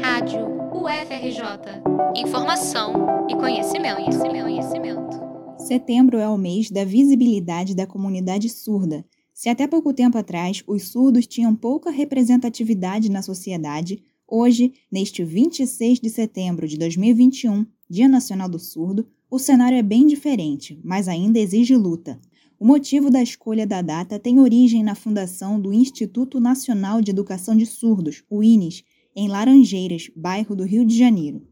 Rádio UFRJ. Informação e conhecimento, conhecimento, conhecimento. Setembro é o mês da visibilidade da comunidade surda. Se até pouco tempo atrás os surdos tinham pouca representatividade na sociedade, hoje, neste 26 de setembro de 2021, Dia Nacional do Surdo, o cenário é bem diferente, mas ainda exige luta. O motivo da escolha da data tem origem na fundação do Instituto Nacional de Educação de Surdos, o INES, em Laranjeiras, bairro do Rio de Janeiro.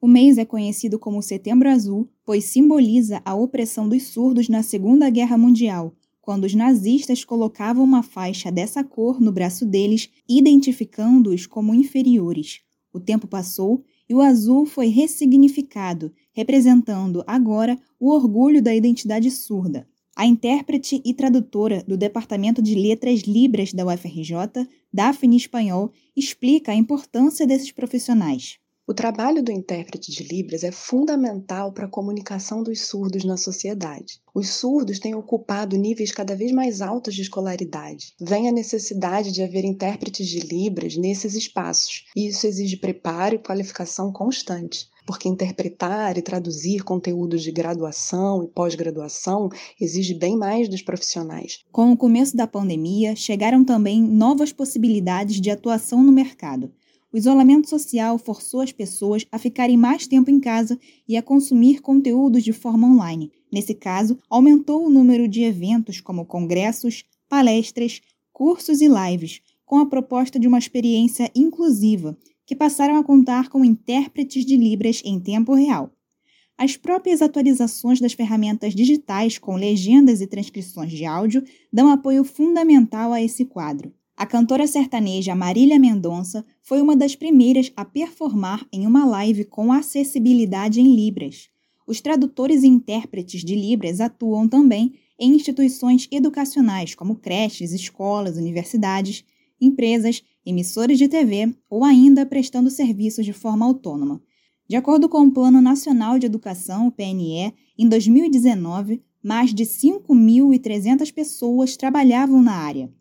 O mês é conhecido como Setembro Azul, pois simboliza a opressão dos surdos na Segunda Guerra Mundial, quando os nazistas colocavam uma faixa dessa cor no braço deles, identificando-os como inferiores. O tempo passou e o azul foi ressignificado, representando agora o orgulho da identidade surda. A intérprete e tradutora do Departamento de Letras Libras da UFRJ, Daphne Espanhol, explica a importância desses profissionais. O trabalho do intérprete de Libras é fundamental para a comunicação dos surdos na sociedade. Os surdos têm ocupado níveis cada vez mais altos de escolaridade. Vem a necessidade de haver intérpretes de Libras nesses espaços, e isso exige preparo e qualificação constante porque interpretar e traduzir conteúdos de graduação e pós-graduação exige bem mais dos profissionais. Com o começo da pandemia, chegaram também novas possibilidades de atuação no mercado. O isolamento social forçou as pessoas a ficarem mais tempo em casa e a consumir conteúdos de forma online. Nesse caso, aumentou o número de eventos como congressos, palestras, cursos e lives, com a proposta de uma experiência inclusiva que passaram a contar com intérpretes de Libras em tempo real. As próprias atualizações das ferramentas digitais com legendas e transcrições de áudio dão apoio fundamental a esse quadro. A cantora sertaneja Marília Mendonça foi uma das primeiras a performar em uma live com acessibilidade em Libras. Os tradutores e intérpretes de Libras atuam também em instituições educacionais como creches, escolas, universidades, empresas emissoras de TV ou ainda prestando serviços de forma autônoma. De acordo com o Plano Nacional de Educação, o PNE, em 2019, mais de 5.300 pessoas trabalhavam na área.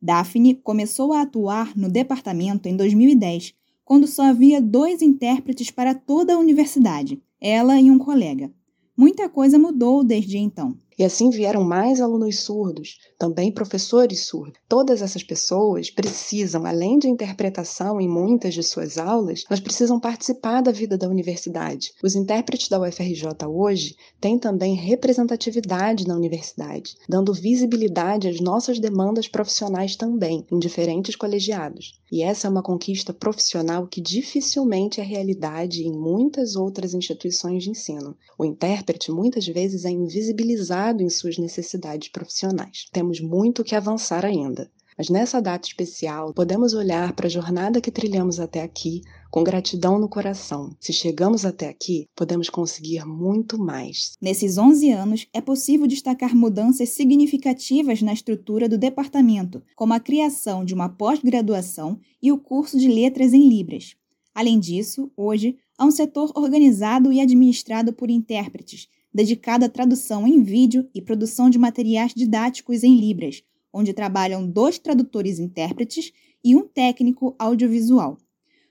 Daphne começou a atuar no departamento em 2010, quando só havia dois intérpretes para toda a universidade, ela e um colega. Muita coisa mudou desde então. E assim vieram mais alunos surdos, também professores surdos. Todas essas pessoas precisam, além de interpretação em muitas de suas aulas, elas precisam participar da vida da universidade. Os intérpretes da UFRJ hoje têm também representatividade na universidade, dando visibilidade às nossas demandas profissionais também, em diferentes colegiados. E essa é uma conquista profissional que dificilmente é realidade em muitas outras instituições de ensino. O intérprete muitas vezes é invisibilizado em suas necessidades profissionais. Temos muito que avançar ainda. Mas nessa data especial, podemos olhar para a jornada que trilhamos até aqui com gratidão no coração. Se chegamos até aqui, podemos conseguir muito mais. Nesses 11 anos, é possível destacar mudanças significativas na estrutura do departamento, como a criação de uma pós-graduação e o curso de Letras em Libras. Além disso, hoje, há um setor organizado e administrado por intérpretes, dedicado à tradução em vídeo e produção de materiais didáticos em Libras, onde trabalham dois tradutores intérpretes e um técnico audiovisual.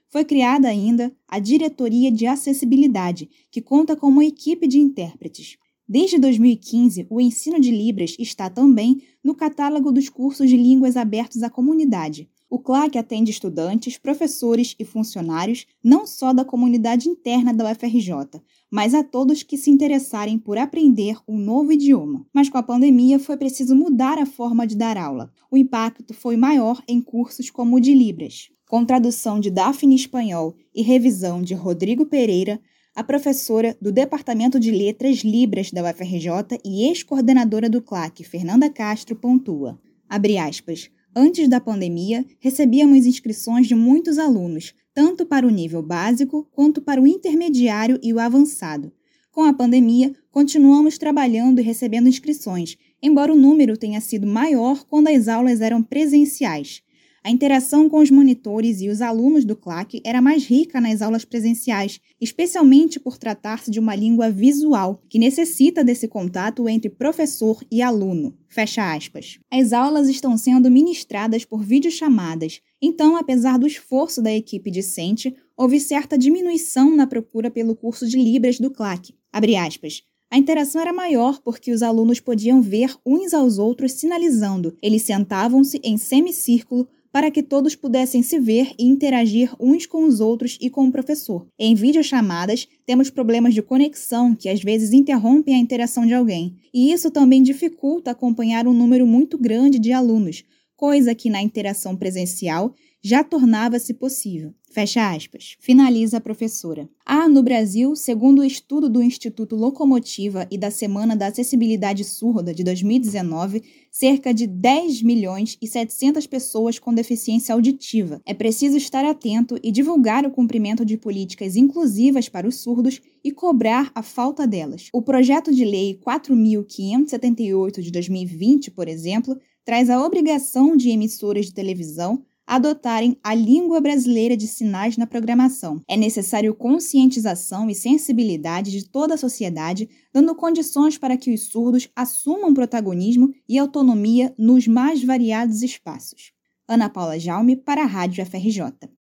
Foi criada ainda a Diretoria de Acessibilidade, que conta com uma equipe de intérpretes. Desde 2015, o ensino de Libras está também no catálogo dos cursos de línguas abertos à comunidade, o CLAC atende estudantes, professores e funcionários não só da comunidade interna da UFRJ, mas a todos que se interessarem por aprender um novo idioma. Mas com a pandemia foi preciso mudar a forma de dar aula. O impacto foi maior em cursos como o de Libras. Com tradução de Daphne Espanhol e revisão de Rodrigo Pereira, a professora do Departamento de Letras Libras da UFRJ e ex-coordenadora do CLAC, Fernanda Castro, pontua. Abre aspas. Antes da pandemia, recebíamos inscrições de muitos alunos, tanto para o nível básico quanto para o intermediário e o avançado. Com a pandemia, continuamos trabalhando e recebendo inscrições, embora o número tenha sido maior quando as aulas eram presenciais. A interação com os monitores e os alunos do CLAC era mais rica nas aulas presenciais, especialmente por tratar-se de uma língua visual, que necessita desse contato entre professor e aluno. Fecha aspas. As aulas estão sendo ministradas por videochamadas, então, apesar do esforço da equipe discente, houve certa diminuição na procura pelo curso de Libras do CLAC. Abre aspas. A interação era maior porque os alunos podiam ver uns aos outros sinalizando. Eles sentavam-se em semicírculo para que todos pudessem se ver e interagir uns com os outros e com o professor. Em videochamadas, temos problemas de conexão que às vezes interrompem a interação de alguém, e isso também dificulta acompanhar um número muito grande de alunos, coisa que na interação presencial já tornava-se possível. Fecha aspas. Finaliza a professora. Há no Brasil, segundo o estudo do Instituto Locomotiva e da Semana da Acessibilidade Surda de 2019, cerca de 10 milhões e 700 pessoas com deficiência auditiva. É preciso estar atento e divulgar o cumprimento de políticas inclusivas para os surdos e cobrar a falta delas. O projeto de lei 4578 de 2020, por exemplo, traz a obrigação de emissoras de televisão adotarem a língua brasileira de sinais na programação. É necessário conscientização e sensibilidade de toda a sociedade, dando condições para que os surdos assumam protagonismo e autonomia nos mais variados espaços. Ana Paula Jaume para a Rádio FRJ.